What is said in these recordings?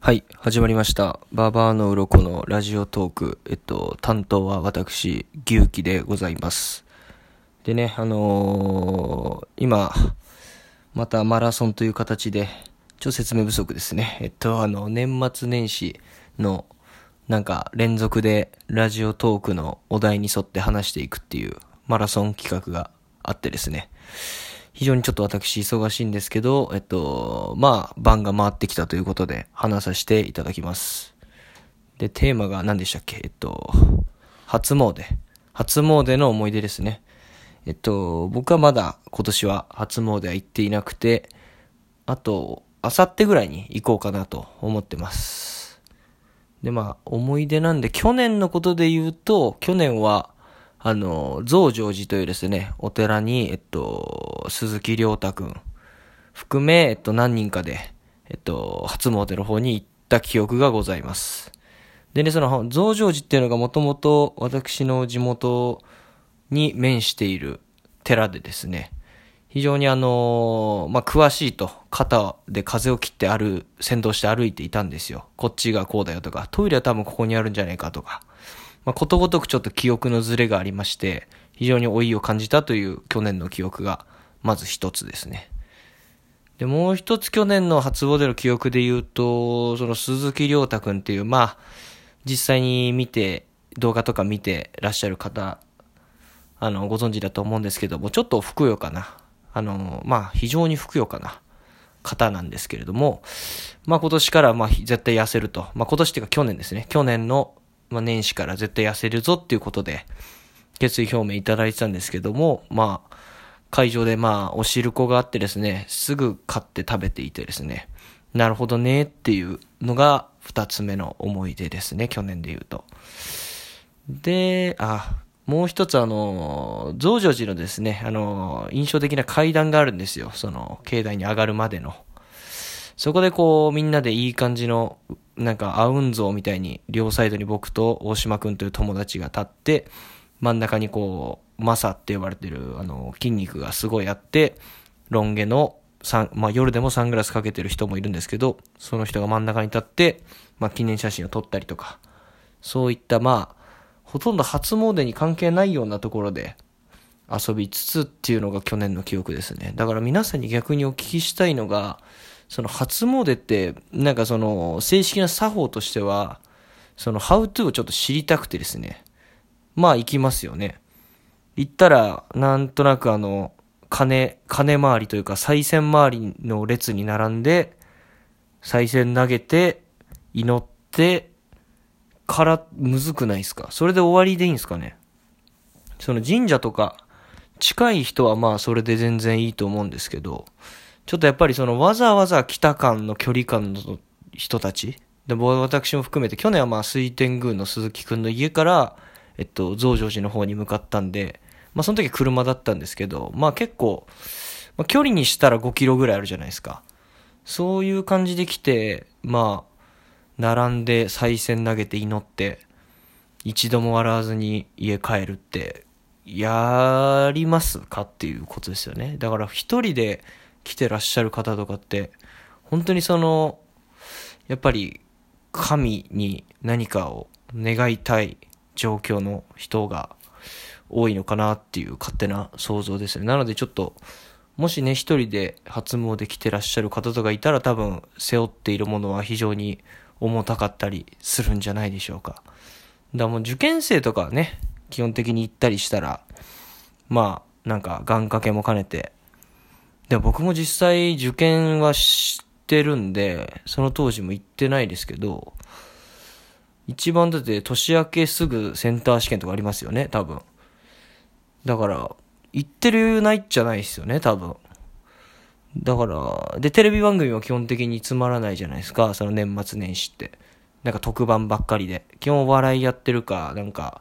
はい、始まりました。ババアの鱗のラジオトーク。えっと、担当は私、牛気でございます。でね、あのー今、またマラソンという形で、ちょっと説明不足ですね。えっと、あの、年末年始の、なんか、連続でラジオトークのお題に沿って話していくっていうマラソン企画があってですね。非常にちょっと私忙しいんですけど、えっと、まあ、番が回ってきたということで話させていただきます。で、テーマが何でしたっけ？えっと、初詣。初詣の思い出ですね。えっと、僕はまだ今年は初詣は行っていなくて、あと、あさってぐらいに行こうかなと思ってます。で、まあ、思い出なんで、去年のことで言うと、去年は、あの、増上寺というですね、お寺に、えっと、鈴木亮太くん含め、えっと、何人かで、えっと、初詣の方に行った記憶がございます。でね、その、増上寺っていうのがもともと私の地元に面している寺でですね、非常にあのまあ、詳しいと、肩で風を切ってある、先導して歩いていたんですよ。こっちがこうだよとか、トイレは多分ここにあるんじゃないかとか、まあ、ことごとくちょっと記憶のズレがありまして、非常に老いを感じたという去年の記憶が、まず一つですね。で、もう一つ去年の初詣の記憶で言うと、その鈴木亮太くんっていう、まあ、実際に見て、動画とか見てらっしゃる方、あの、ご存知だと思うんですけども、ちょっとふくよかな、あの、まあ、非常にふくよかな方なんですけれども、まあ今年からまあ絶対痩せると。まあ今年っていうか去年ですね。去年のまあ年始から絶対痩せるぞっていうことで、決意表明いただいてたんですけども、まあ、会場でまあ、お汁粉があってですね、すぐ買って食べていてですね、なるほどねっていうのが二つ目の思い出ですね、去年で言うと。で、あ、もう一つあの、増上寺のですね、あの、印象的な階段があるんですよ、その、境内に上がるまでの。そこでこう、みんなでいい感じの、なんか、アウン像みたいに、両サイドに僕と大島くんという友達が立って、真ん中にこう、マサって呼ばれてる、あの、筋肉がすごいあって、ロン毛の、まあ、夜でもサングラスかけてる人もいるんですけど、その人が真ん中に立って、まあ、記念写真を撮ったりとか、そういった、まあ、ほとんど初詣に関係ないようなところで遊びつつっていうのが去年の記憶ですね。だから皆さんに逆にお聞きしたいのが、その初詣って、なんかその正式な作法としては、その how to をちょっと知りたくてですね。まあ行きますよね。行ったら、なんとなくあの、金、金回りというか、再銭回りの列に並んで、再銭投げて、祈って、から、むずくないですか？それで終わりでいいんですかね？その神社とか、近い人はまあそれで全然いいと思うんですけど、ちょっとやっぱりそのわざわざ来た感の距離感の人たち、で、私も含めて、去年はまあ水天宮の鈴木くんの家から、えっと、増上寺の方に向かったんで、まあその時車だったんですけど、まあ結構、まあ、距離にしたら5キロぐらいあるじゃないですか。そういう感じで来て、まあ、並んで賽銭投げて祈って、一度も笑わずに家帰るって、やりますかっていうことですよね。だから一人で来てらっしゃる方とかって、本当にその、やっぱり神に何かを願いたい状況の人が多いのかなっていう勝手な想像ですね。なのでちょっと、もしね、一人で初詣来てらっしゃる方とかいたら多分背負っているものは非常に重たかったりするんじゃないでしょうか。だからもう受験生とかね、基本的に行ったりしたら、まあ、なんか願掛けも兼ねて、で僕も実際受験はしてるんで、その当時も行ってないですけど、一番だって年明けすぐセンター試験とかありますよね、多分。だから、行ってるないじゃないですよね、多分。だから、で、テレビ番組も基本的につまらないじゃないですか、その年末年始って。なんか特番ばっかりで。基本お笑いやってるか、なんか、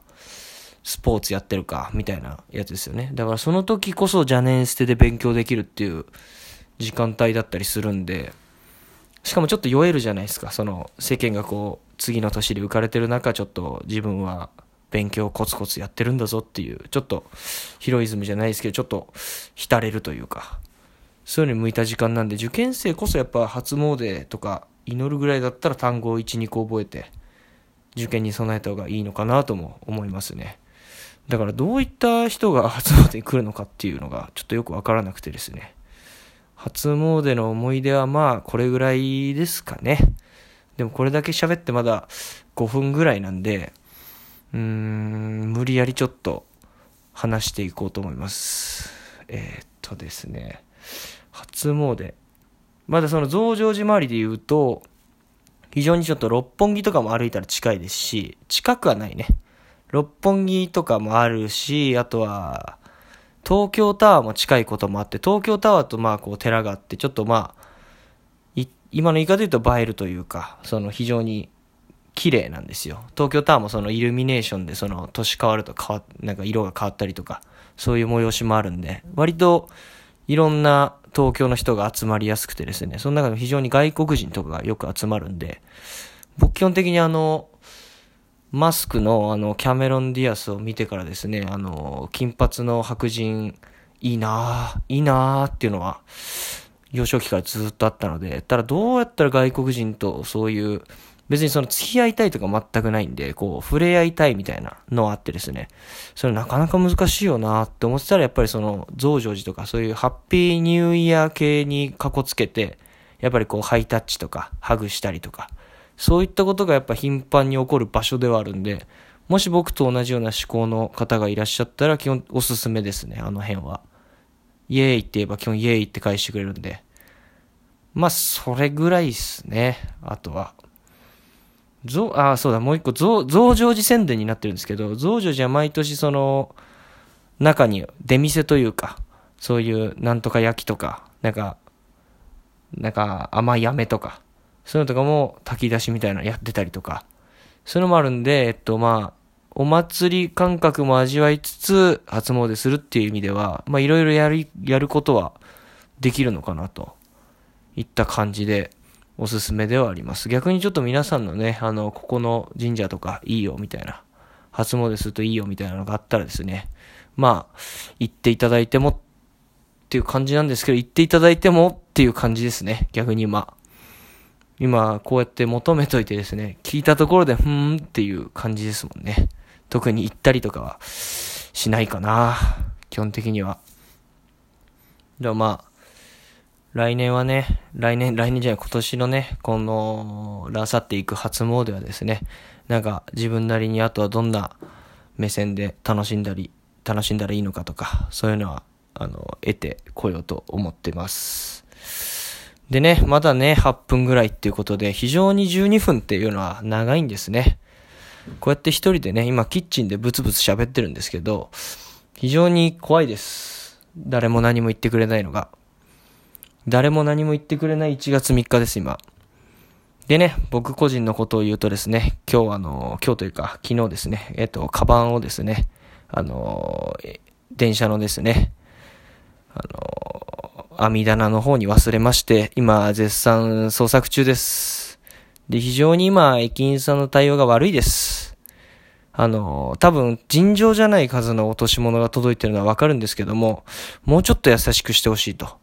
スポーツやってるか、みたいなやつですよね。だからその時こそ邪念捨てで勉強できるっていう時間帯だったりするんで、しかもちょっと酔えるじゃないですか、その世間がこう、次の年で浮かれてる中、ちょっと自分は勉強コツコツやってるんだぞっていう、ちょっとヒロイズムじゃないですけど、ちょっと浸れるというか、そういうのに向いた時間なんで、受験生こそやっぱ初詣とか祈るぐらいだったら単語を1、2個覚えて、受験に備えた方がいいのかなとも思いますね。だからどういった人が初詣に来るのかっていうのがちょっとよくわからなくてですね。初詣の思い出はまあこれぐらいですかね。でもこれだけ喋ってまだ5分ぐらいなんで、うーん、無理やりちょっと話していこうと思います。えー、っとですね、初詣。まだその増上寺周りで言うと、非常にちょっと六本木とかも歩いたら近いですし、近くはないね。六本木とかもあるし、あとは、東京タワーも近いこともあって、東京タワーとまあこう寺があって、ちょっとまあ、今の言い方で言うと映えるというか、その非常に綺麗なんですよ。東京タワーもそのイルミネーションでその年変わると変わ、なんか色が変わったりとか、そういう催しもあるんで、割といろんな東京の人が集まりやすくてですね、その中でも非常に外国人とかがよく集まるんで、僕基本的にあの、マスクのあの、キャメロン・ディアスを見てからですね、あの、金髪の白人、いいなぁ、いいなぁっていうのは、幼少期からずっとあったので、ただどうやったら外国人とそういう、別にその付き合いたいとか全くないんで、こう、触れ合いたいみたいなのあってですね、それなかなか難しいよなって思ってたら、やっぱりその、増上寺とかそういうハッピーニューイヤー系にかこつけて、やっぱりこう、ハイタッチとか、ハグしたりとか、そういったことがやっぱ頻繁に起こる場所ではあるんで、もし僕と同じような思考の方がいらっしゃったら、基本おすすめですね、あの辺は。イエーイって言えば基本イエーイって返してくれるんで。まあ、それぐらいっすね。あとは。増、あ、そうだ、もう一個、増、増上寺宣伝になってるんですけど、増上寺は毎年その、中に出店というか、そういうなんとか焼きとか、なんか、なんか甘い飴とか、そういうのとかも炊き出しみたいなのやってたりとか、そういうのもあるんで、えっとまあ、お祭り感覚も味わいつつ、初詣するっていう意味では、まあいろいろやる、やることはできるのかなといった感じでおすすめではあります。逆にちょっと皆さんのね、あの、ここの神社とかいいよみたいな、初詣するといいよみたいなのがあったらですね、まあ、行っていただいてもっていう感じなんですけど、行っていただいてもっていう感じですね、逆に今。今、こうやって求めといてですね、聞いたところで、ふーんっていう感じですもんね。特に行ったりとかはしないかな。基本的には。でもまあ、来年はね、来年、来年じゃない、今年のね、この、らさっていく初詣はですね、なんか自分なりにあとはどんな目線で楽しんだり、楽しんだらいいのかとか、そういうのは、あの、得てこようと思ってます。でね、まだね、8分ぐらいっていうことで、非常に12分っていうのは長いんですね。こうやって一人でね、今キッチンでブツブツ喋ってるんですけど、非常に怖いです。誰も何も言ってくれないのが。誰も何も言ってくれない1月3日です、今。でね、僕個人のことを言うとですね、今日あの、今日というか昨日ですね、えっと、カバンをですね、あの、電車のですね、あの、網棚の方に忘れまして、今絶賛捜索中です。で、非常に今、駅員さんの対応が悪いです。あの、多分、尋常じゃない数の落とし物が届いてるのはわかるんですけども、もうちょっと優しくしてほしいと。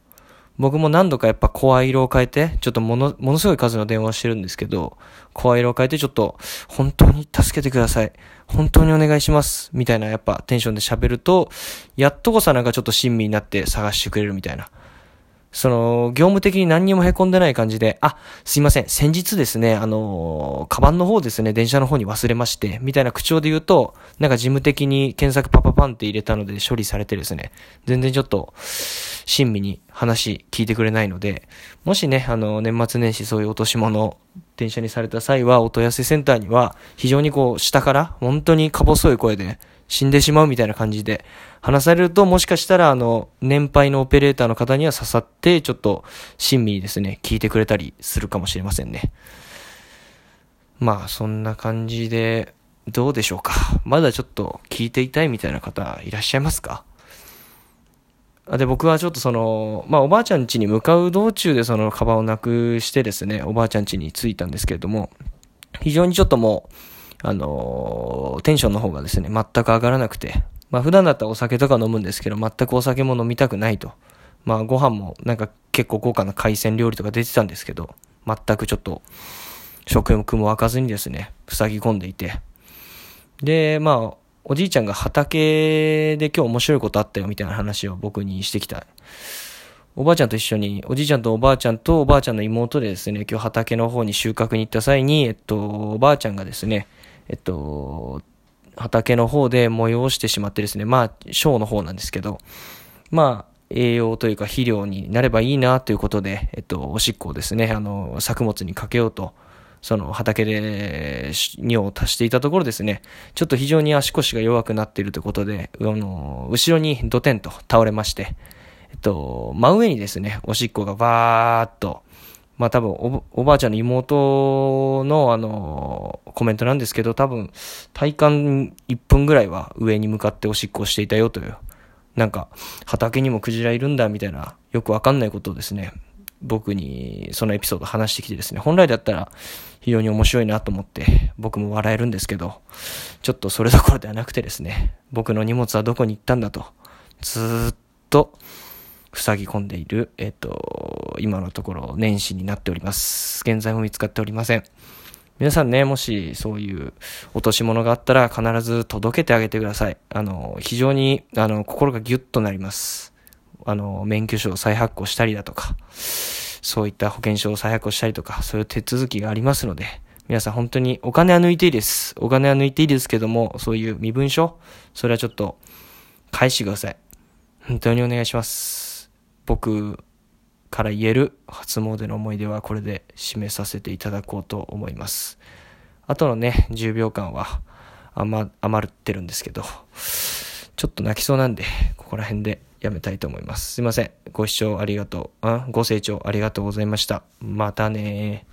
僕も何度かやっぱ声色を変えて、ちょっともの、ものすごい数の電話してるんですけど、声色を変えてちょっと、本当に助けてください。本当にお願いします。みたいなやっぱテンションで喋ると、やっとこさなんかちょっと親身になって探してくれるみたいな。その、業務的に何にも凹んでない感じで、あ、すいません、先日ですね、あの、カバンの方ですね、電車の方に忘れまして、みたいな口調で言うと、なんか事務的に検索パパパンって入れたので処理されてですね、全然ちょっと、親身に話聞いてくれないので、もしね、あの、年末年始そういう落とし物、電車にされた際は、お問い合わせセンターには、非常にこう、下から、本当にか細い声で、死んでしまうみたいな感じで話されると、もしかしたら、あの、年配のオペレーターの方には刺さって、ちょっと、親身にですね、聞いてくれたりするかもしれませんね。まあ、そんな感じで、どうでしょうか。まだちょっと聞いていたいみたいな方いらっしゃいますか？で、僕はちょっとその、まあ、おばあちゃん家に向かう道中でそのカバンをなくしてですね、おばあちゃん家に着いたんですけれども、非常にちょっともう、あのー、テンションの方がですね、全く上がらなくて、まあ普段だったらお酒とか飲むんですけど、全くお酒も飲みたくないと。まあご飯もなんか結構豪華な海鮮料理とか出てたんですけど、全くちょっと、食欲も湧かずにですね、塞ぎ込んでいて。で、まあ、おじいちゃんが畑で今日面白いことあったよみたいな話を僕にしてきた。おばあちゃんと一緒に、おじいちゃんとおばあちゃんとおばあちゃんの妹でですね、今日畑の方に収穫に行った際に、えっと、おばあちゃんがですね、えっと、畑の方で催してしまってですね、まあ、小の方なんですけど、まあ、栄養というか肥料になればいいなということで、えっと、おしっこをですね、あの、作物にかけようとその畑で尿を足していたところですね、ちょっと非常に足腰が弱くなっているということで、あの、後ろにドテンと倒れまして、えっと、真上にですね、おしっこがバーっと、まあ多分お、おばあちゃんの妹のあの、コメントなんですけど、多分、体感1分ぐらいは上に向かっておしっこをしていたよという、なんか、畑にもクジラいるんだみたいな、よくわかんないことをですね、僕にそのエピソード話してきてですね、本来だったら非常に面白いなと思って僕も笑えるんですけど、ちょっとそれどころではなくてですね、僕の荷物はどこに行ったんだと、ずっと塞ぎ込んでいる、えっと、今のところ年始になっております。現在も見つかっておりません。皆さんね、もしそういう落とし物があったら必ず届けてあげてください。あの、非常に、あの、心がギュッとなります。あの、免許証を再発行したりだとか、そういった保険証を再発行したりとか、そういう手続きがありますので、皆さん本当にお金は抜いていいです。お金は抜いていいですけども、そういう身分証、それはちょっと返してください。本当にお願いします。僕から言える初詣の思い出はこれで締めさせていただこうと思います。あとのね、10秒間は余余ってるんですけど、ちょっと泣きそうなんで、ここら辺でやめたいと思います。すいません。ご視聴ありがとう。あご清聴ありがとうございました。またね